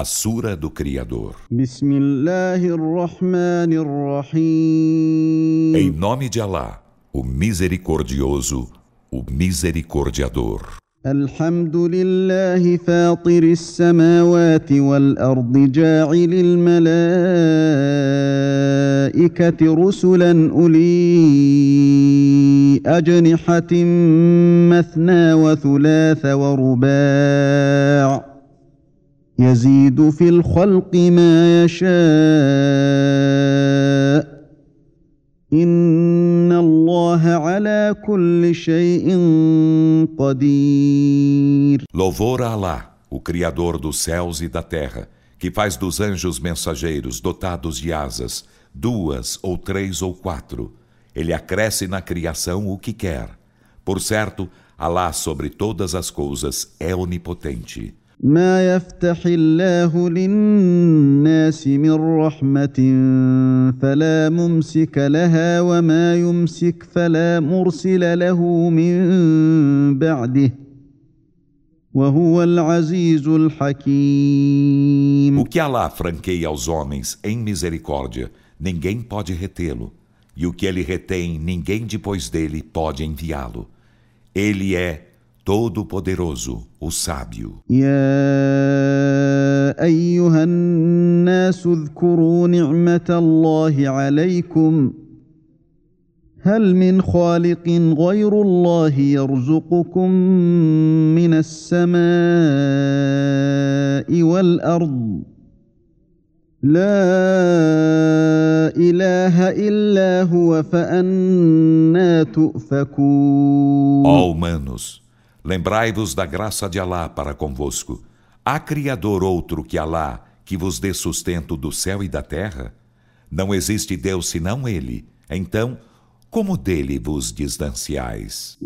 a Sura do Criador. بسم الله الرحمن الرحيم Em nome de Alá, o Misericordioso, o Misericordiador. الحمد لله فاطر السماوات والارض جاعل الملائكه رسلا اولي اجنحه مثنى وثلاث ورباع يزيد في الخلق ما يشاء ان الله على كل شيء قدير Louvor a Alá, o Criador dos céus e da terra, que faz dos anjos mensageiros dotados de asas, duas ou três ou quatro. Ele acresce na criação o que quer. Por certo, Alá sobre todas as coisas é onipotente. ما يفتح الله للناس من رحمه فلا ممسك لها وما يمسك فلا مرسل له من بعده وهو العزيز الحكيم O que Alá franqueia aos homens em misericórdia, ninguém pode retê-lo. E o que ele retém, ninguém depois dele pode enviá-lo. Ele é todo-poderoso, o sábio. يا ايها الناس اذكروا نعمه الله عليكم هل من خالق غير الله يرزقكم من السماء والارض لا اله الا هو فانا تؤفكون Ó humanos, Lembrai-vos da graça de Alá para convosco. Há Criador outro que Alá, que vos dê sustento do céu e da terra? Não existe Deus senão Ele. Então, como dele vos distanciais?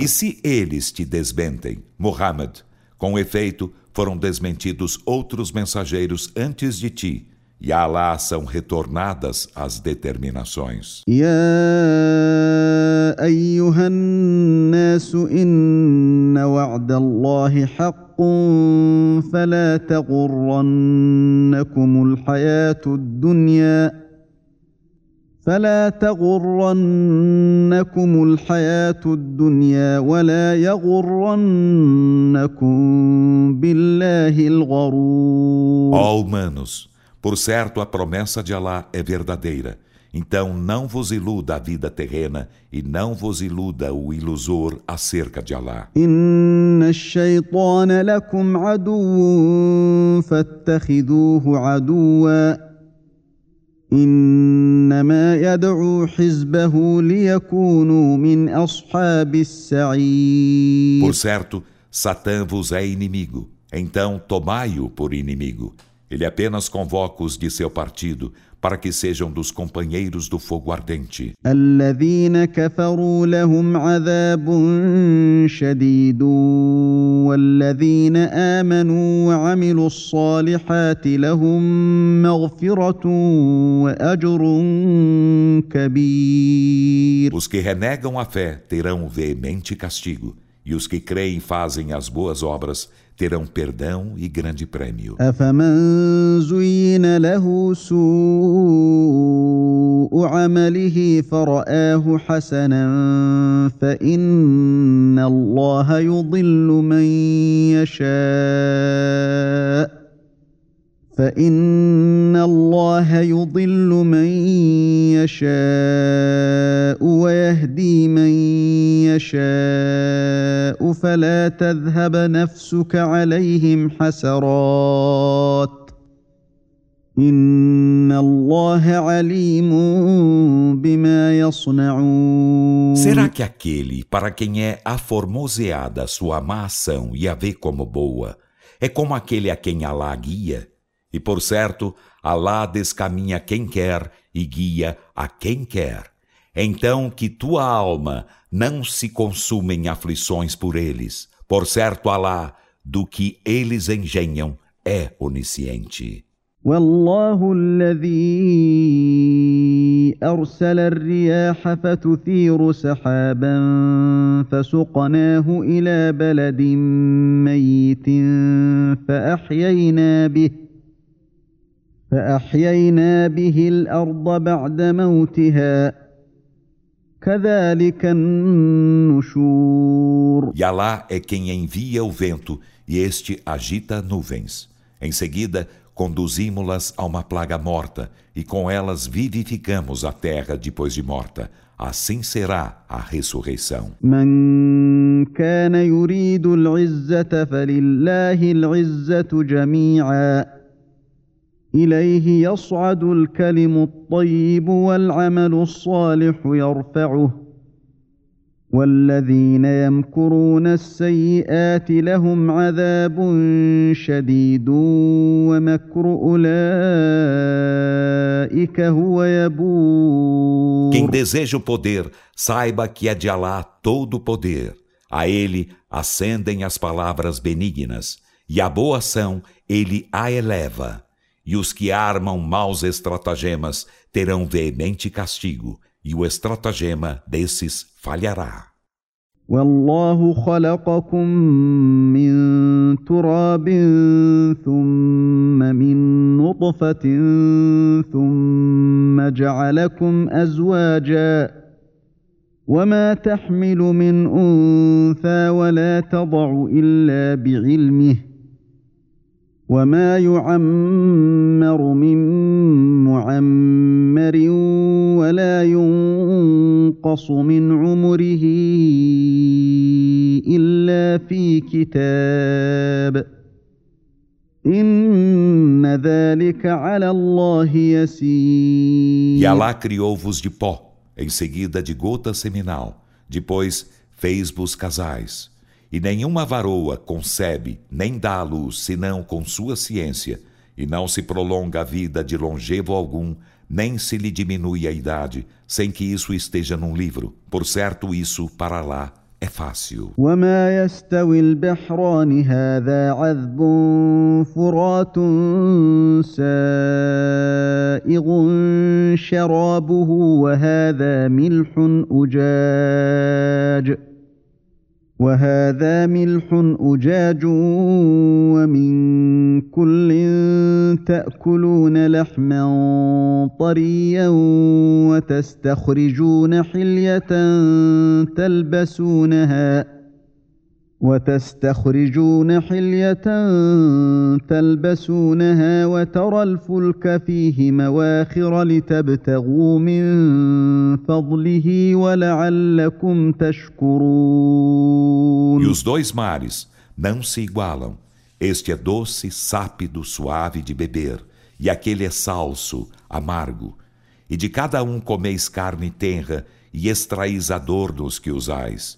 E se eles te desmentem, Muhammad, com efeito, foram desmentidos outros mensageiros antes de ti, e a Alá são retornadas as determinações. يا ايها الناس ان وعد الله حق فلا تغرنكم الحياه الدنيا فلا تغرنكم الحياه الدنيا ولا يغرنكم بالله الغرور Ó humanos, por certo a promessa de Alá é verdadeira. Então não vos iluda a vida terrena e não vos iluda o ilusor acerca de Alá. ان الشيطان لكم عدو فاتخذوه عدوا انما يدعو حزبه ليكونوا من اصحاب السعير Por certo, Satã vos é inimigo. Então tomai-o por inimigo. Ele apenas convoca os de seu partido para que sejam dos companheiros do fogo ardente. Os que renegam a fé terão veemente castigo e os que creem e fazem as boas obras terão perdão e grande prêmio. أفمن زين له سوء عمله فرآه حسنا فإن الله يضل من يشاء فإن الله يضل من يشاء ويهدي من يشاء فلا تذهب نفسك عليهم حسرات ان الله عليم بما يصنعون Será que aquele para quem é aformoseada sua má ação e a vê como boa, é como aquele a quem Alá guia? E por certo, Alá descaminha quem quer e guia a quem quer. Então que tua alma não se consuma em aflições por eles. Por certo, Alá, do que eles engenham, é onisciente. والله الذي ارسل الرياح فتثير سحابا فسقناه الى بلد ميت فاحيينا به فاحيينا به الارض بعد موتها كذلك النشور E Alá é quem envia o vento e este agita nuvens. Em seguida, conduzimos-las a uma plaga morta, e com elas vivificamos a terra depois de morta. Assim será a ressurreição. من كان يريد العزة فلله العزة جميعا إليه يصعد الكلم الطيب والعمل الصالح يرفعه والذين يمكرون السيئات لهم عذاب شديد ومكر اولئك هو يبور Quem deseja o poder, saiba que é de Alá todo o poder. A ele ascendem as palavras benignas, e a boa ação ele a eleva. E os que armam maus estratagemas terão veemente castigo, e o estratagema desses falhará. والله خلقكم من تراب ثم من نطفة ثم جعلكم أزواجا وما تحمل من أنثى ولا تضع إلا بعلمه وما يعمر من معمر ولا ينقص من عمره الا في كتاب ان ذلك على الله يسير E Alá criou-vos de pó, em seguida de gota seminal, depois fez-vos casais. E nenhuma varoa concebe nem dá à luz senão com sua ciência, e não se prolonga a vida de longevo algum, nem se lhe diminui a idade, sem que isso esteja num livro. Por certo, isso para lá é fácil. وما يستوي البحران هذا عذب فرات سائغ شرابه وهذا ملح أجاج وهذا ملح أجاج ومن كل تأكلون لحما طريا وتستخرجون حلية تلبسونها وتستخرجون حلية تلبسونها وترى الفلك فيه مواخر لتبتغوا من فضله ولعلكم تشكرون E os dois mares não se igualam. Este é doce, sápido, suave de beber, e aquele é salso, amargo. E de cada um comeis carne tenra, e extraís adornos que usais.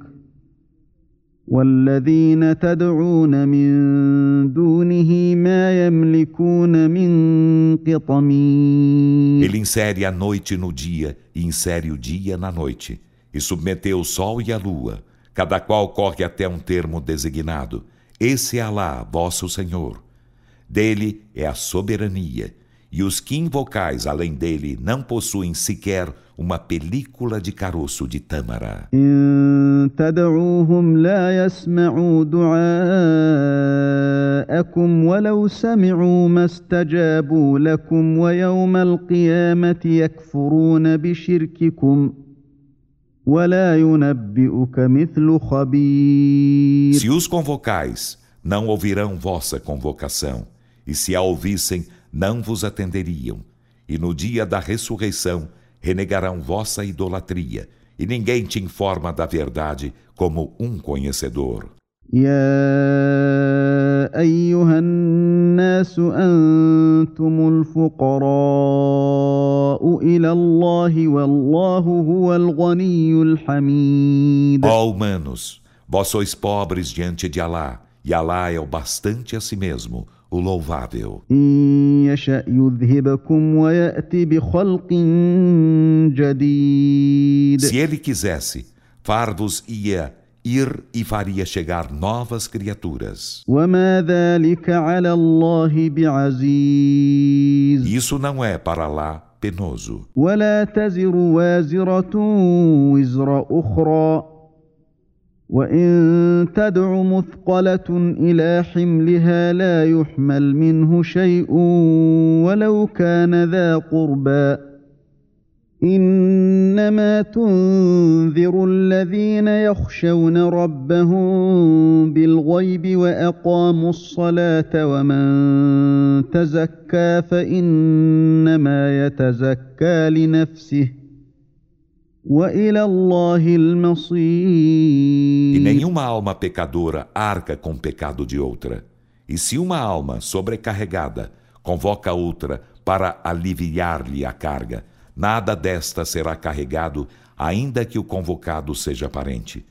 والذين تدعون من دونه ما يملكون من قطمير Ele insere a noite no dia e insere o dia na noite, e submeteu o sol e a lua, cada qual corre até um termo designado. Esse é Alá, vosso Senhor. Dele é a soberania, e os que invocais além dele não possuem sequer uma película de caroço de tâmara. Se os convocais, não ouvirão vossa convocação, e se a ouvissem, não vos atenderiam. E no dia da ressurreição, renegarão vossa idolatria, e ninguém te informa da verdade como um conhecedor. يا ايها الناس انتم الفقراء الى الله والله هو الغني الحميد Ó humanos, vós sois pobres diante de Alá, e Alá é o bastante a si mesmo, o louvável. ان يشا يذهبكم ويات بخلق جديد Se ele quisesse, far-vos ia ir e faria chegar novas criaturas. وما ذلك على الله بعزيز Isso não é para Alá penoso. ولا تزر وازره وزر اخرى وان تدع مثقله إلى حملها لا يحمل منه شيء ولو كان ذا قربى انما تنذر الذين يخشون ربهم بالغيب واقاموا الصلاه ومن تزكى فانما يتزكى لنفسه E nenhuma alma pecadora arca com o pecado de outra. E se uma alma sobrecarregada convoca outra para aliviar-lhe a carga, nada desta será carregado, ainda que o convocado seja parente.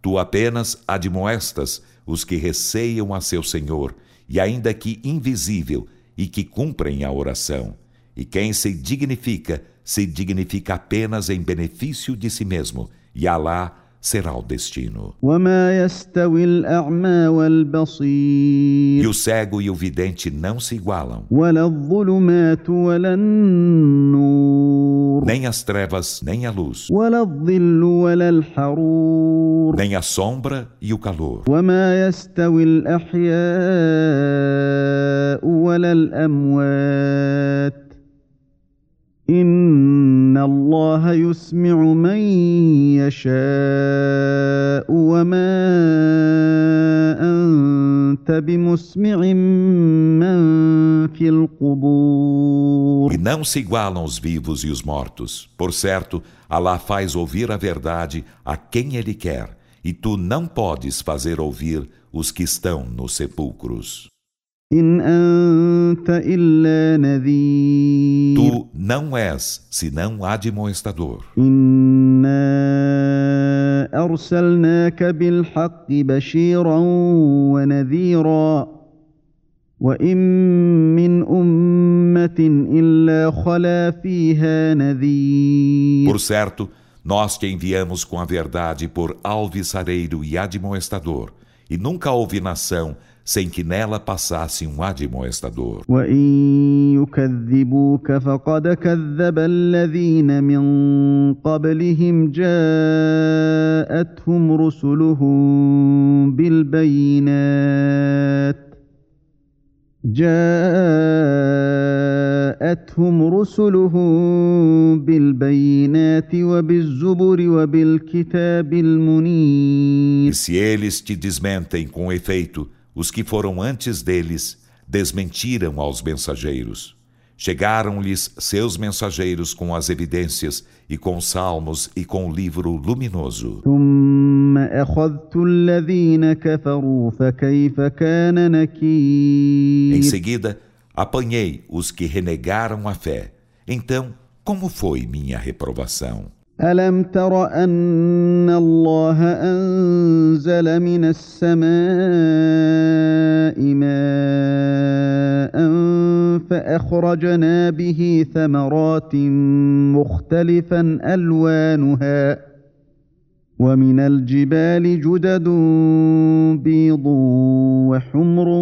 Tu apenas admoestas os que receiam a seu Senhor, e ainda que invisível, e que cumprem a oração. E quem se dignifica, se dignifica apenas em benefício de si mesmo, e Alá será o destino. وما يستوي الاعمى والبصير E o cego e o vidente não se igualam, ولا الظلمات ولا النور nem as trevas, nem a luz, ولا الظل ولا الحرور nem a sombra e o calor. وما يستوي الاحياء ولا الاموات ان الله يسمع من يشاء وما انت بمسمع من في القبور E não se igualam os vivos e os mortos. Por certo, Alá faz ouvir a verdade a quem Ele quer, e tu não podes fazer ouvir os que estão nos sepulcros. Tu não és, senão admoestador. انا ارسلناك بالحق بشيرا ونذيرا وان من امه الا خلا فيها نذير Por certo, nós te enviamos com a verdade por alvissareiro e admoestador, e nunca houve nação sem que nela passasse um admoestador. وان يكذبوك فقد كذب الذين من قبلهم جاءتهم رسلهم بالبينات جاءتهم رسلهم بالبينات وبالزبر وبالكتاب E المنير se eles te desmentem com efeito, os que foram antes deles desmentiram aos mensageiros. Chegaram-lhes seus mensageiros com as evidências e com salmos e com o livro luminoso. Em seguida, apanhei os que renegaram a fé. Então, como foi minha reprovação? ألم تر أن الله أنزل من السماء ماء فأخرجنا به ثمرات مختلفا ألوانها ومن الجبال جدد بيض وحمر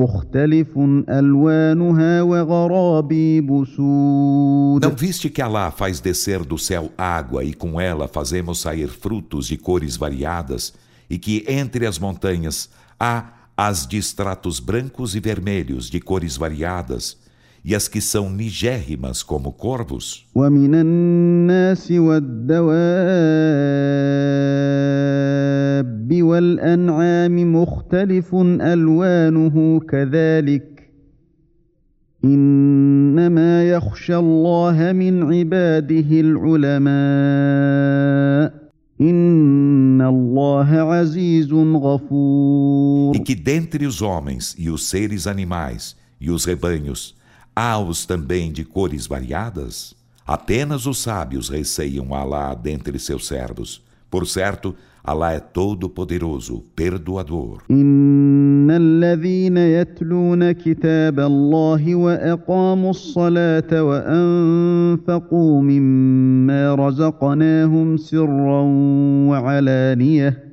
مختلف الوانها وغرابيب سود Não viste que Alá faz descer do céu água e com ela fazemos sair frutos de cores variadas e que entre as montanhas há as de estratos brancos e vermelhos de cores variadas E as que são nigérrimas como corvos? ومن الناس والدواب والأنعام مختلف ألوانه كذلك. إنما يخشى الله من عباده العلماء. E que dentre os homens e os seres animais e os rebanhos, há os também de cores variadas? Apenas os sábios receiam Alá dentre seus servos. Por certo, Alá é todo-poderoso, perdoador. إن الذين يتلون كتاب الله وأقاموا الصلاة وأنفقوا مما رزقناهم سرا وعلانية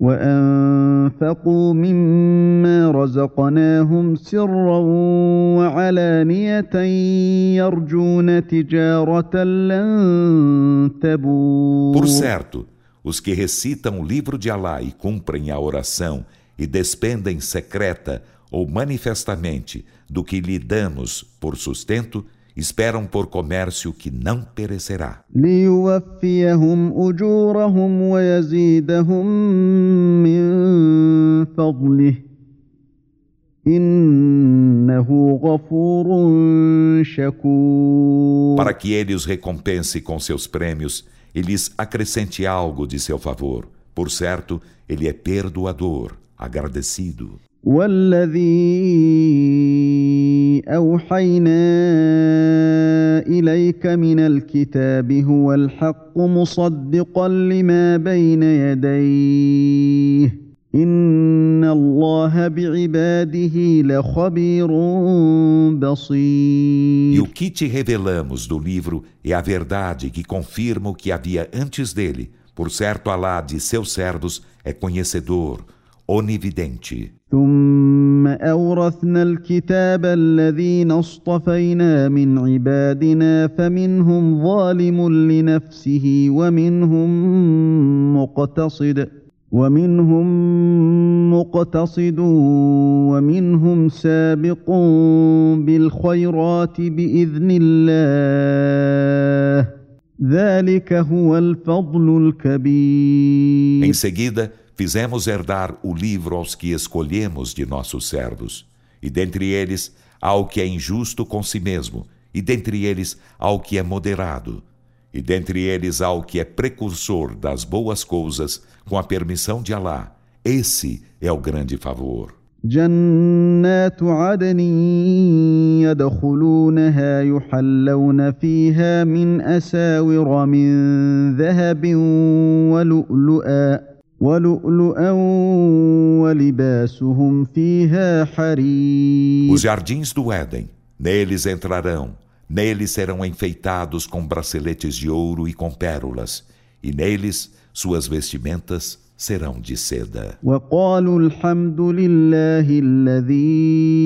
وأنفقوا مما رزقناهم سرا وعلانية يرجون تجارة لن تبور Por certo, os que recitam o livro de Alá e cumprem a oração e despendem secreta ou manifestamente do que lhe damos por sustento, esperam por comércio que não perecerá. ليوفيهم أجورهم ويزيدهم من فضله إنه غفور شكور Para que ele os recompense com seus prêmios e lhes acrescente algo de seu favor. Por certo, ele é perdoador, agradecido. والذي أوحينا إليك من الكتاب هو الحق مصدقا لما بين يديه إن الله بعباده لخبير E بصير o que te revelamos do livro é a verdade que confirma o que havia antes dele. Por certo, Alá de seus servos é conhecedor, onividente. ثم أورثنا الكتاب الذين اصطفينا من عبادنا فمنهم ظالم لنفسه ومنهم مقتصد ومنهم مقتصد ومنهم سابق بالخيرات بإذن الله. ذلك هو الفضل الكبير. fizemos herdar o livro aos que escolhemos de nossos servos. E dentre eles há o que é injusto com si mesmo, e dentre eles há o que é moderado. E dentre eles há o que é precursor das boas coisas, com a permissão de Alá. Esse é o grande favor. جنات عدن يدخلونها يحلون فيها من اساور من ذهب ولؤلؤا ولؤلؤا ولباسهم فيها حرير Os jardins do Éden, neles entrarão, neles serão enfeitados com braceletes de ouro e com pérolas, e neles suas vestimentas serão de seda. وقالوا الحمد لله الذي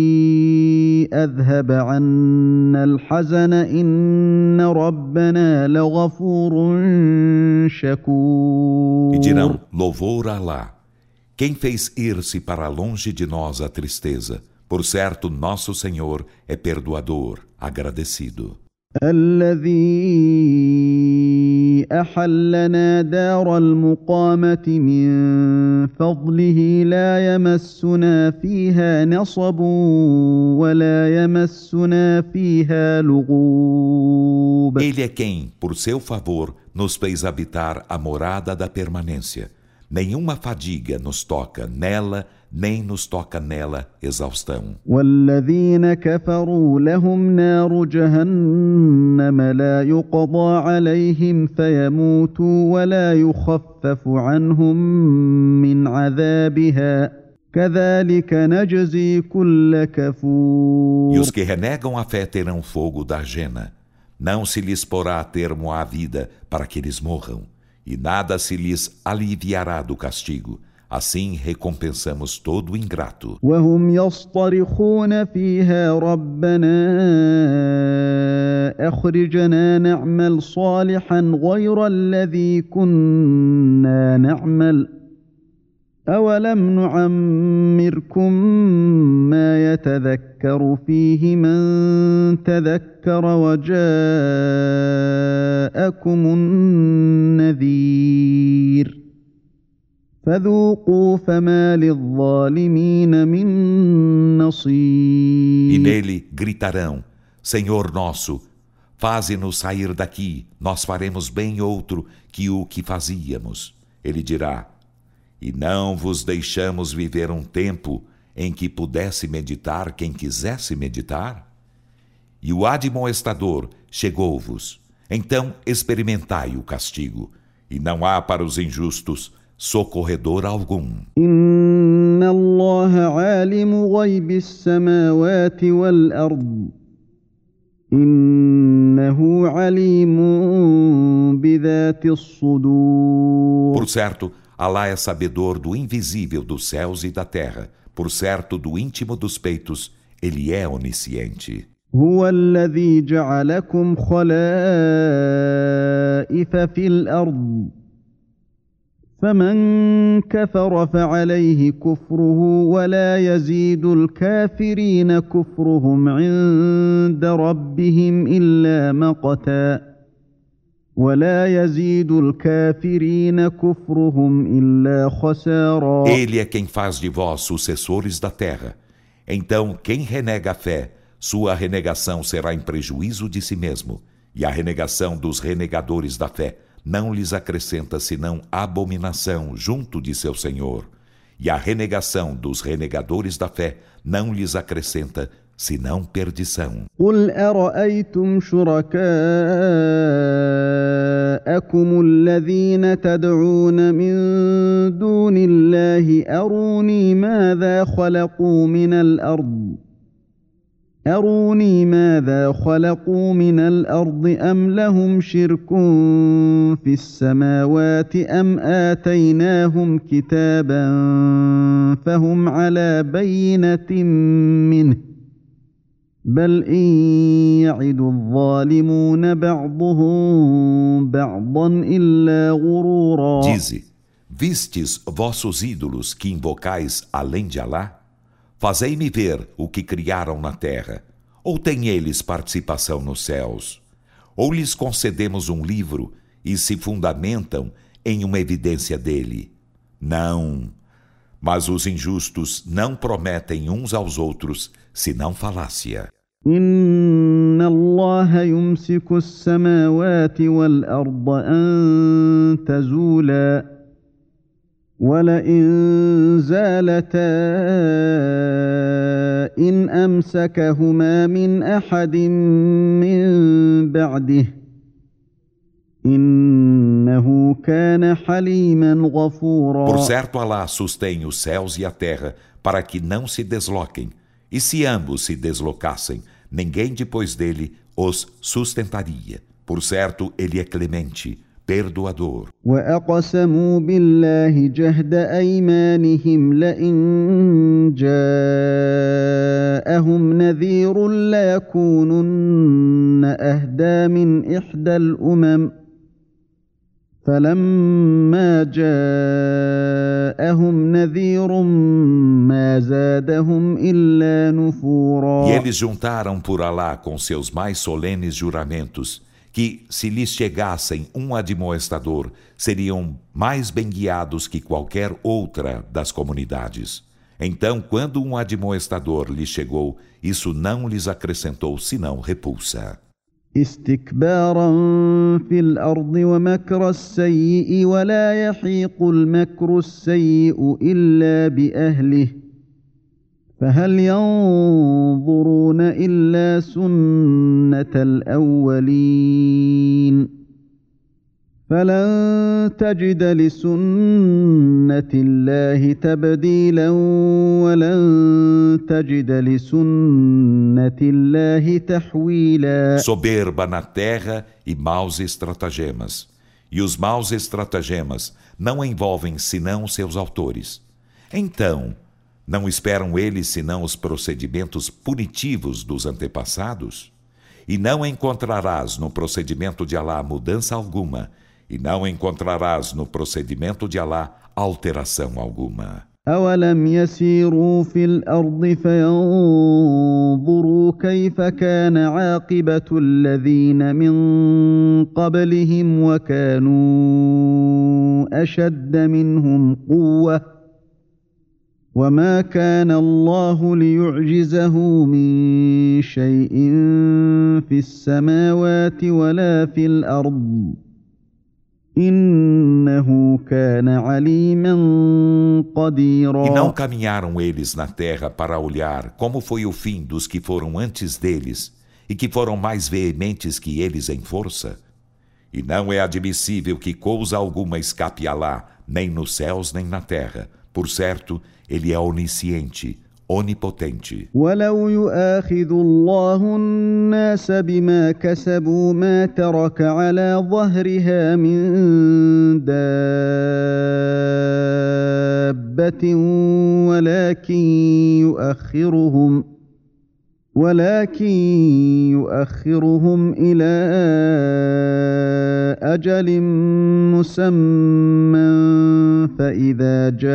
اذهب عنا الحزن ان ربنا لغفور شكور E dirão: Louvor a Alá. Quem fez ir-se para longe de nós a tristeza? Por certo, nosso Senhor é perdoador, agradecido. الذي احلنا دار المقامه من فضله لا يمسنا فيها نصب ولا يمسنا فيها لغوب Ele é quem, por seu favor, nos fez habitar a morada da permanência. Nenhuma fadiga nos toca nela, nem nos toca nela exaustão. والذين كفروا لهم نار جهنم لا يقضى عليهم فيموتوا ولا يخفف عنهم من عذابها كذلك نجزي كل E كفور os que renegam a fé terão fogo da jena. Não se lhes porá termo à vida para que eles morram, E nada se lhes aliviará do castigo. Assim recompensamos todo o ingrato. أولم نعمركم ما يتذكر فيه من تذكر وجاءكم E nele gritarão: Senhor nosso, faze-nos sair daqui, nós faremos bem outro que o que fazíamos. Ele dirá: E não vos deixamos viver um tempo em que pudesse meditar quem quisesse meditar? E o admoestador chegou-vos. Então experimentai o castigo, e não há para os injustos socorredor algum. Por certo, Alá é sabedor do invisível dos céus e da terra. Por certo, do íntimo dos peitos, ele é onisciente. هو الذي جعلكم خلائف في الارض فمن كفر فعليه كفره ولا يزيد الكافرين كفرهم عند ربهم الا مقتا ولا يزيد الكافرين كفرهم الا خسارا Ele é quem faz de vós sucessores da terra. Então, quem renega a fé, sua renegação será em prejuízo de si mesmo, e a renegação dos renegadores da fé não lhes acrescenta senão abominação junto de seu Senhor, e a renegação dos renegadores da fé não lhes acrescenta senão perdição. قل أرأيتم شركاءكم الذين تدعون من دون الله أروني ماذا خلقوا من الأرض أروني ماذا خلقوا من الأرض أم لهم شرك في السماوات أم آتيناهم كتابا فهم على بينة منه بل إن يعد الظالمون بعضهم بعضا إلا غرورا Dize, vistes vossos ídolos que invocais além de Alá? Fazei-me ver o que criaram na terra. Ou têm eles participação nos céus? Ou lhes concedemos um livro e se fundamentam em uma evidência dele? Não. Mas os injustos não prometem uns aos outros, senão falácia. إن الله يمسك السماوات والأرض أن تزولا ولئن زالتا إن أمسكهما من أحد من بعده إنه كان حليما غفورا Por certo, Alá sustém os céus e a terra para que não se desloquem. E se ambos se deslocassem, ninguém depois dele os sustentaria. Por certo, ele é clemente, perdoador. واقسموا بالله جهد ايمانهم لئن جاءهم نذير ليكونن اهدى من احدى الامم فلما جاءهم نذير ما زادهم الا نفورا E eles juntaram por Alá com seus mais solenes juramentos que, se lhes chegassem um admoestador, seriam mais bem guiados que qualquer outra das comunidades. Então, quando um admoestador lhes chegou, isso não lhes acrescentou senão repulsa. استكبارا في الارض ومكر السيء ولا يحيق المكر السيء الا باهله فهل ينظرون الا سنه الاولين فلن تجد لسنه الله تبديلا ولن تجد لسنه الله تحويلا Soberba na terra e maus estratagemas. E os maus estratagemas não envolvem senão seus autores. Então, não esperam eles senão os procedimentos punitivos dos antepassados? E não encontrarás no procedimento de Alá mudança alguma, e não encontrarás no procedimento de Alá alteração alguma. أولم يسيروا في الأرض فينظروا كيف كان عاقبة الذين من قبلهم وكانوا أشد منهم قوة وما كان الله ليعجزه من شيء في السماوات ولا في الأرض إنه كان عليما قديرا E não caminharam eles na terra para olhar como foi o fim dos que foram antes deles e que foram mais veementes que eles em força? E não é admissível que coisa alguma escape a Alá, nem nos céus nem na terra. Por certo, ele é onisciente, onipotente. ولو يؤاخذ الله الناس بما كسبوا ما ترك على ظهرها من دابة ولكن يؤخرهم ولكن يؤخرهم إلى أجل مسمى فإذا جاء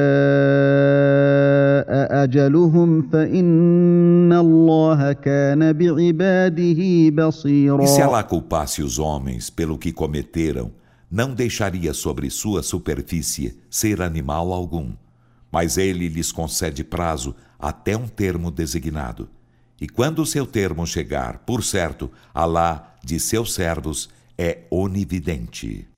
أجلهم فإن الله كان بعباده بصيرا E se Allah culpasse os homens pelo que cometeram, não deixaria sobre sua superfície ser animal algum. Mas ele lhes concede prazo até um termo designado. E quando o seu termo chegar, por certo, Alá de seus servos é onividente.